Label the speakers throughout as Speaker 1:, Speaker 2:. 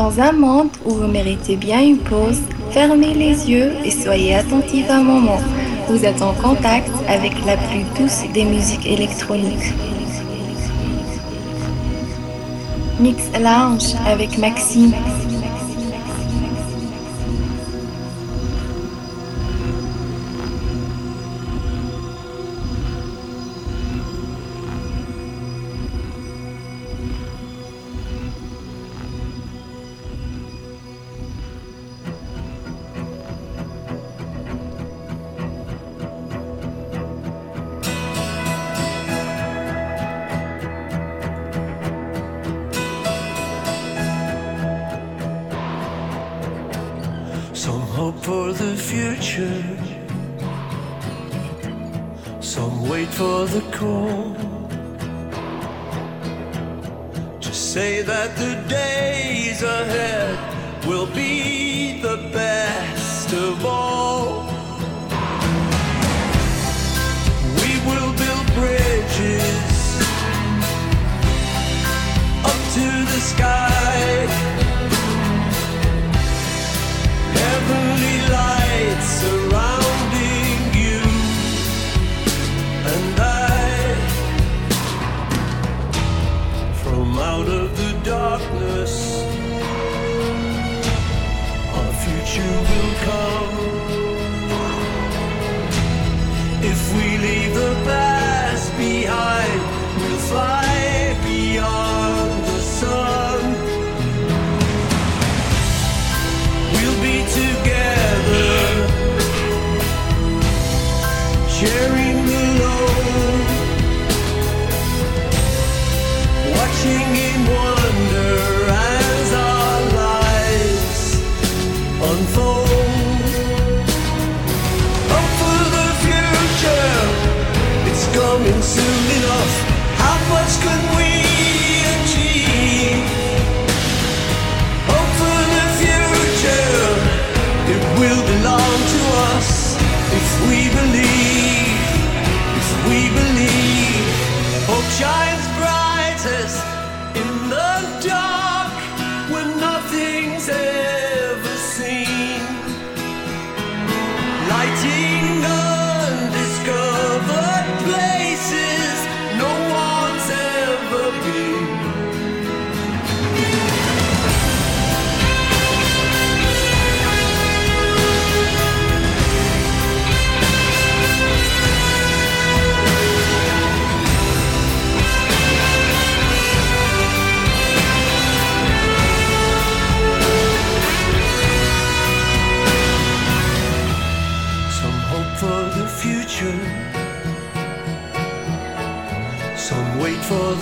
Speaker 1: Dans un monde où vous méritez bien une pause, fermez les yeux et soyez attentifs un moment. Vous êtes en contact avec la plus douce des musiques électroniques. Mix Lounge avec Maxime.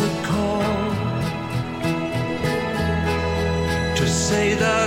Speaker 1: recall to say that.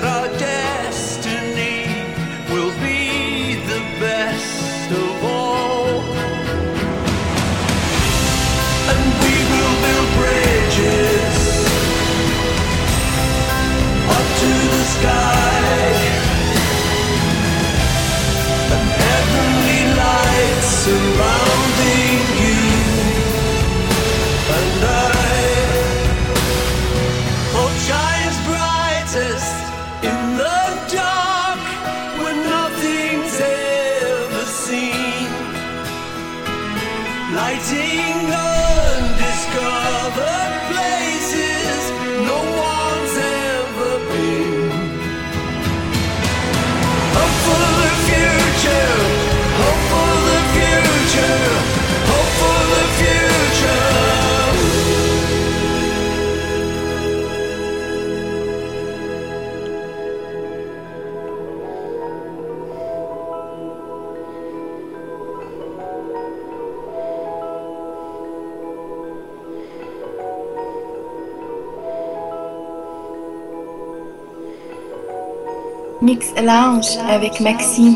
Speaker 1: Mix Lounge avec Maxime.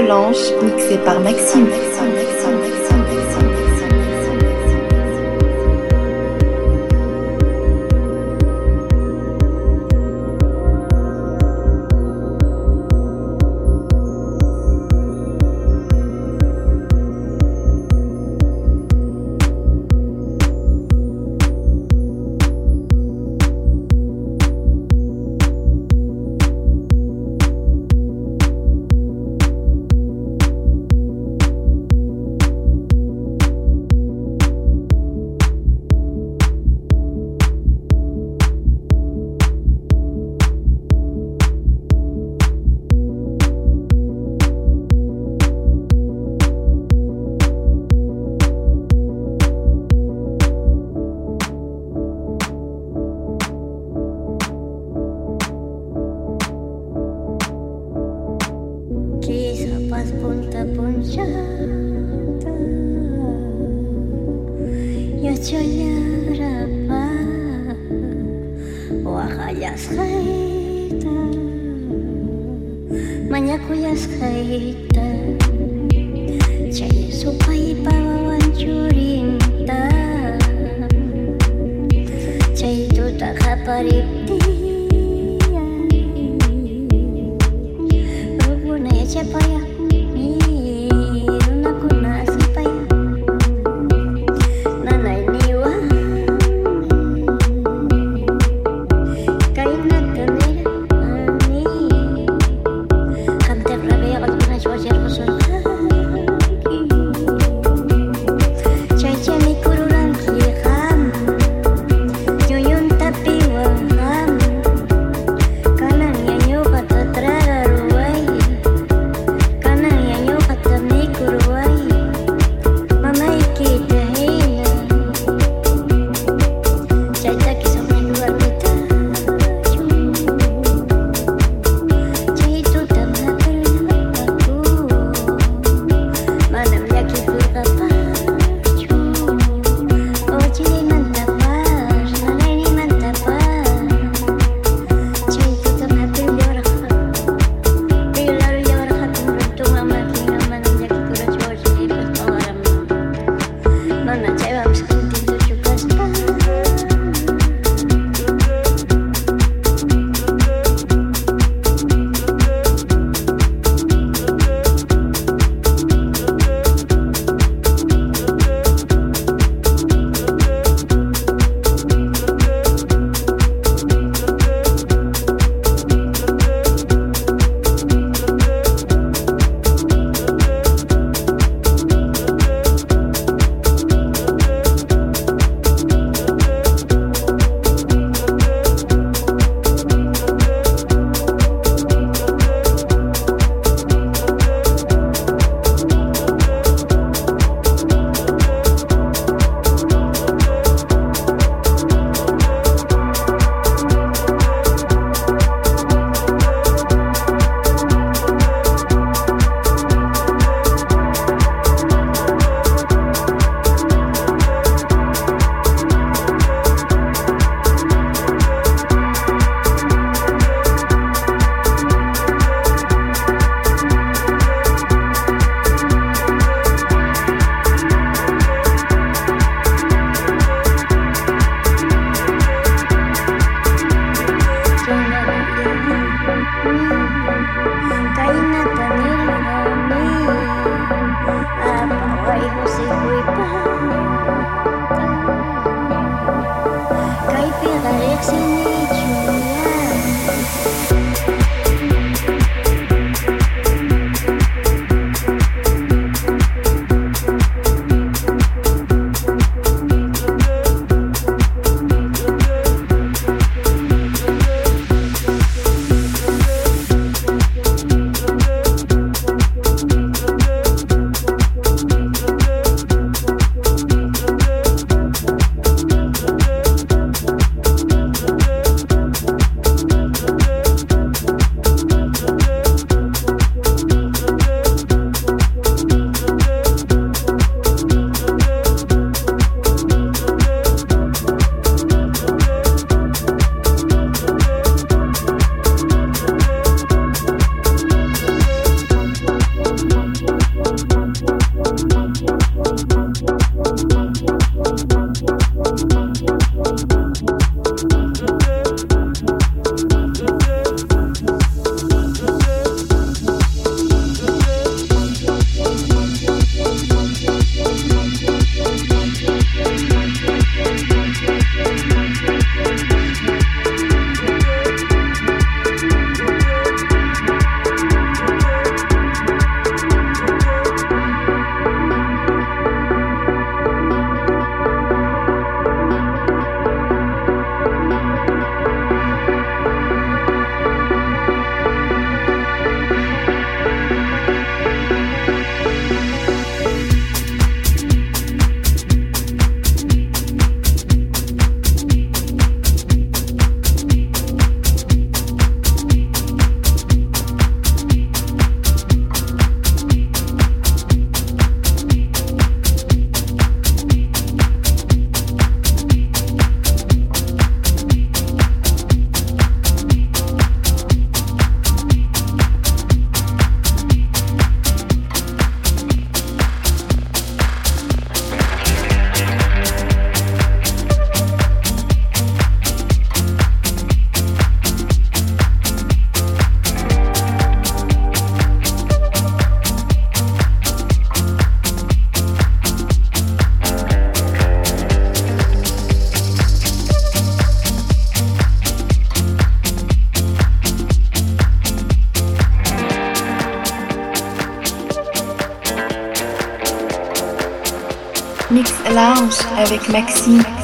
Speaker 2: Solange, mixé par Maxime.
Speaker 3: punta-punta Yachallarapa Wakayasqayta Mañakuyasqayta
Speaker 1: Chay supay pawawan churinta Chay tuta kapariptiya Rupuna Maxime.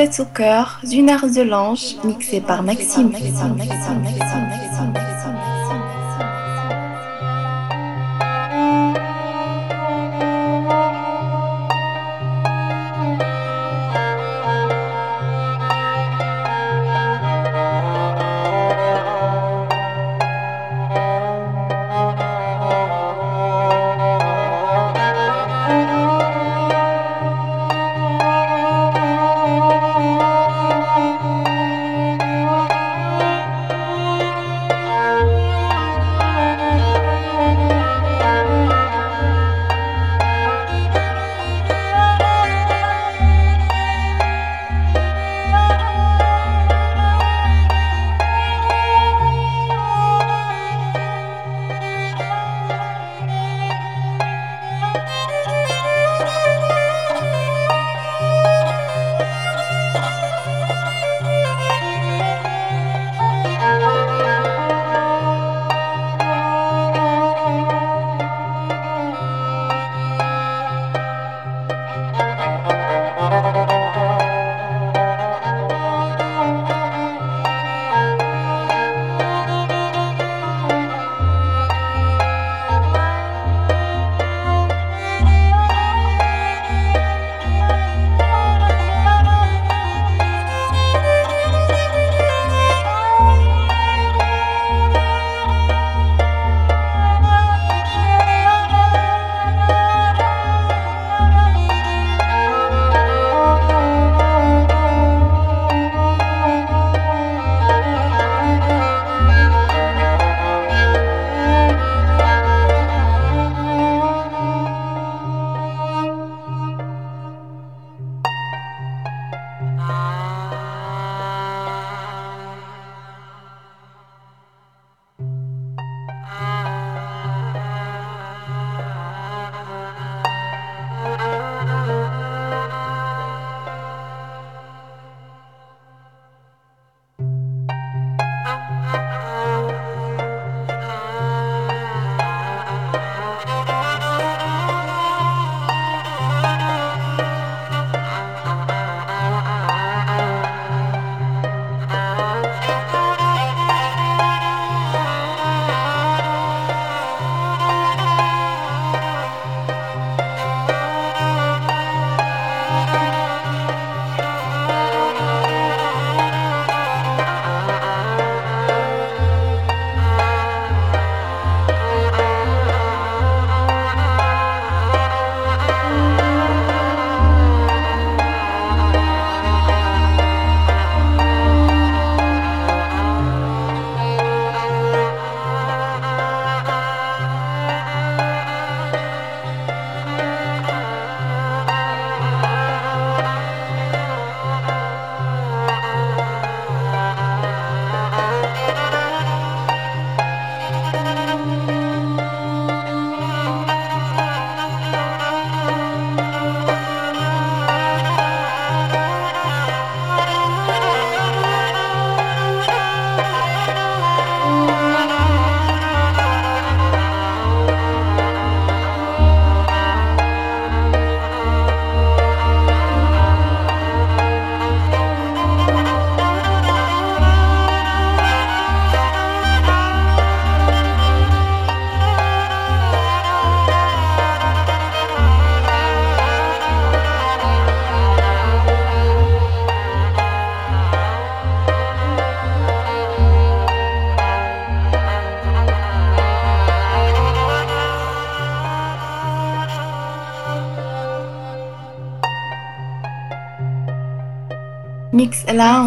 Speaker 1: Au cœur d'une l'ange mixée par Maxime. Maxime, Maxime, Maxime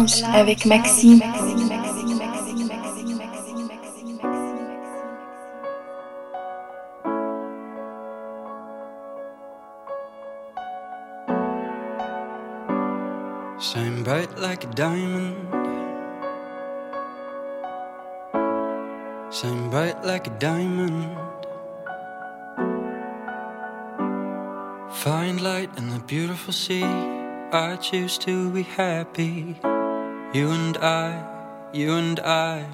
Speaker 1: Lounge avec Maxime.
Speaker 4: Shine bright like a diamond. Shine bright like a diamond. Find light in the beautiful sea. I choose to be happy. You and I, you and I,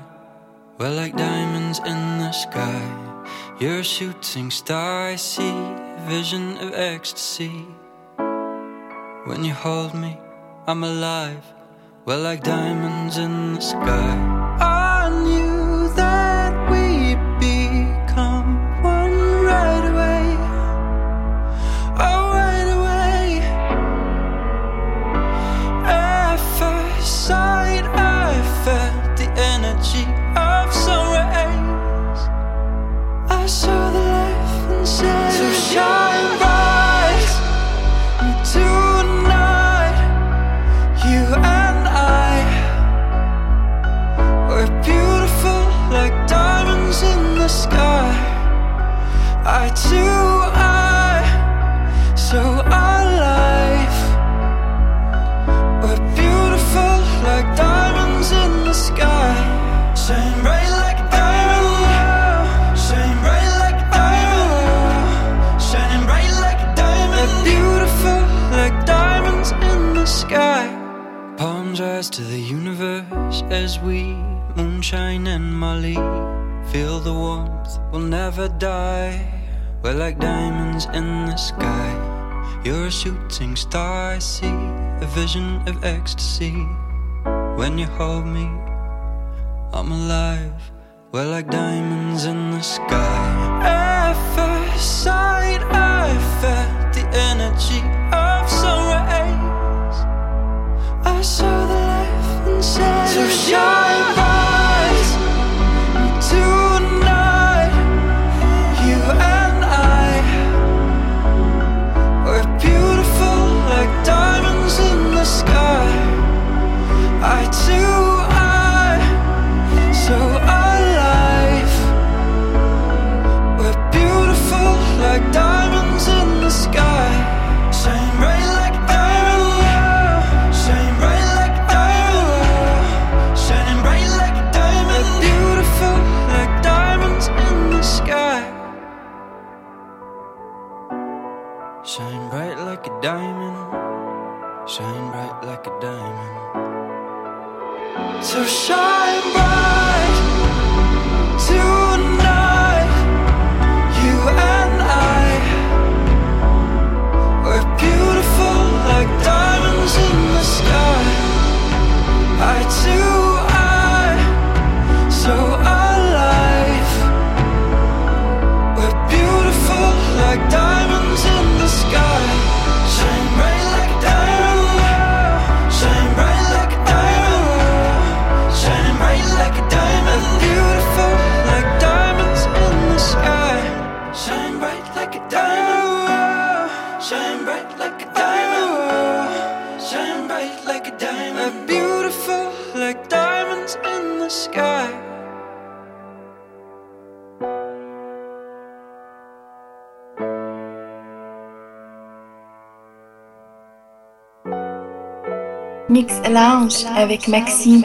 Speaker 4: we're like diamonds in the sky. You're a shooting star, I see vision of ecstasy. When you hold me, I'm alive. We're like diamonds in the sky. see a vision of ecstasy. When you hold me, I'm alive. We're like diamonds in the sky.
Speaker 5: avec Maxime.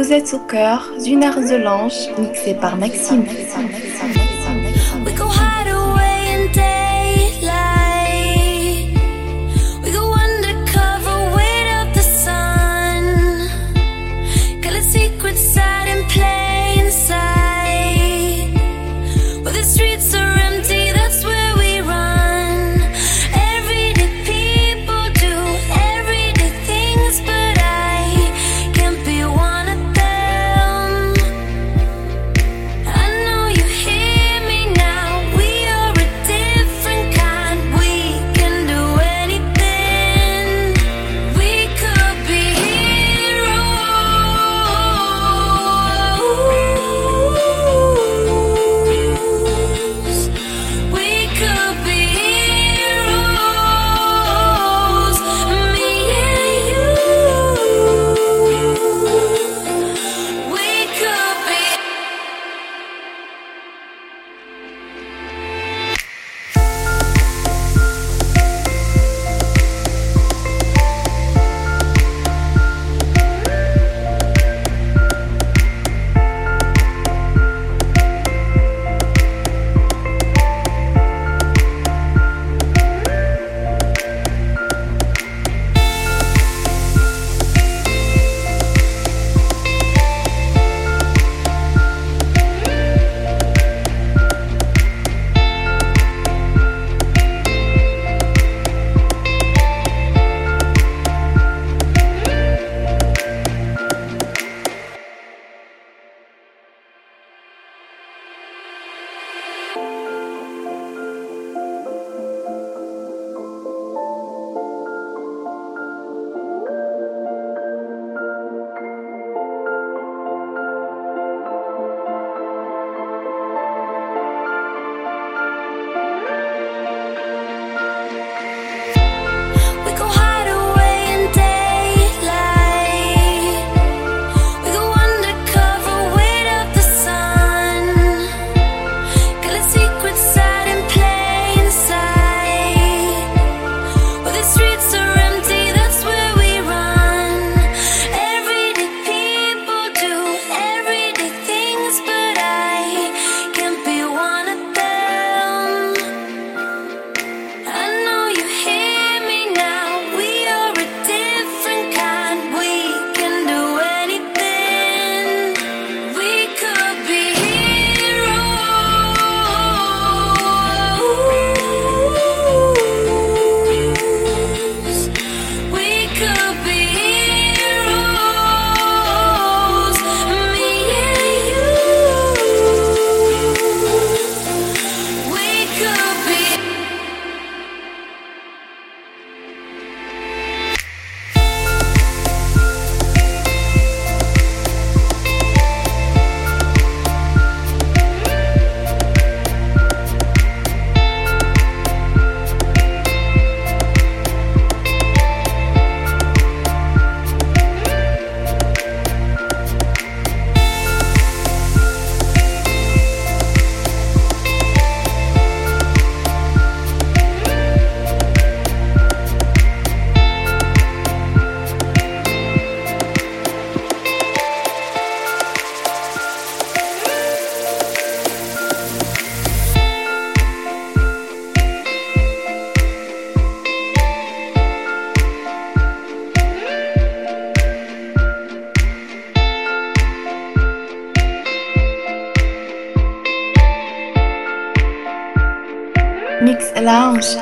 Speaker 5: Vous êtes au cœur d'une heure de l'ange mixée par Maxime.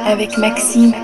Speaker 5: Avec Maxime.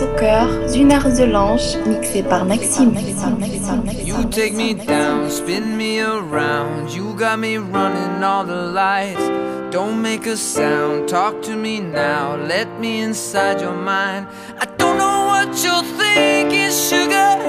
Speaker 5: Au cœur d'une art de l'ange mixé par Maxime.
Speaker 3: You take me down, spin me around. You got me running all the lights. Don't make a sound, talk to me now. Let me inside your mind. I don't know what you're thinking, sugar.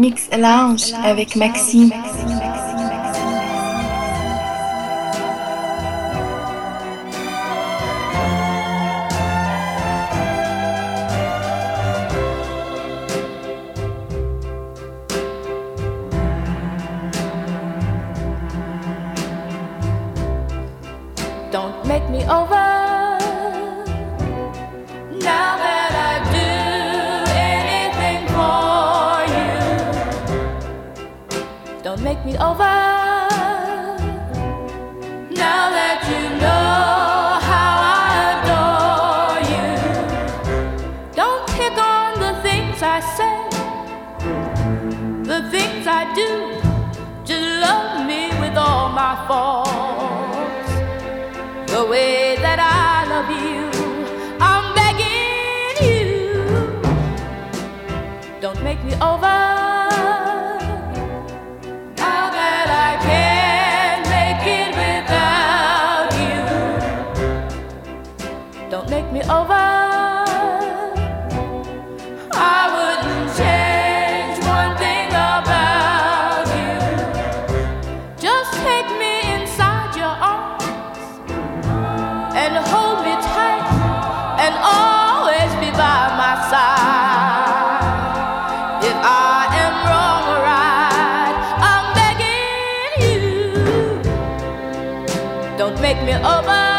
Speaker 5: Mix Lounge avec Maxime.
Speaker 6: take make me over.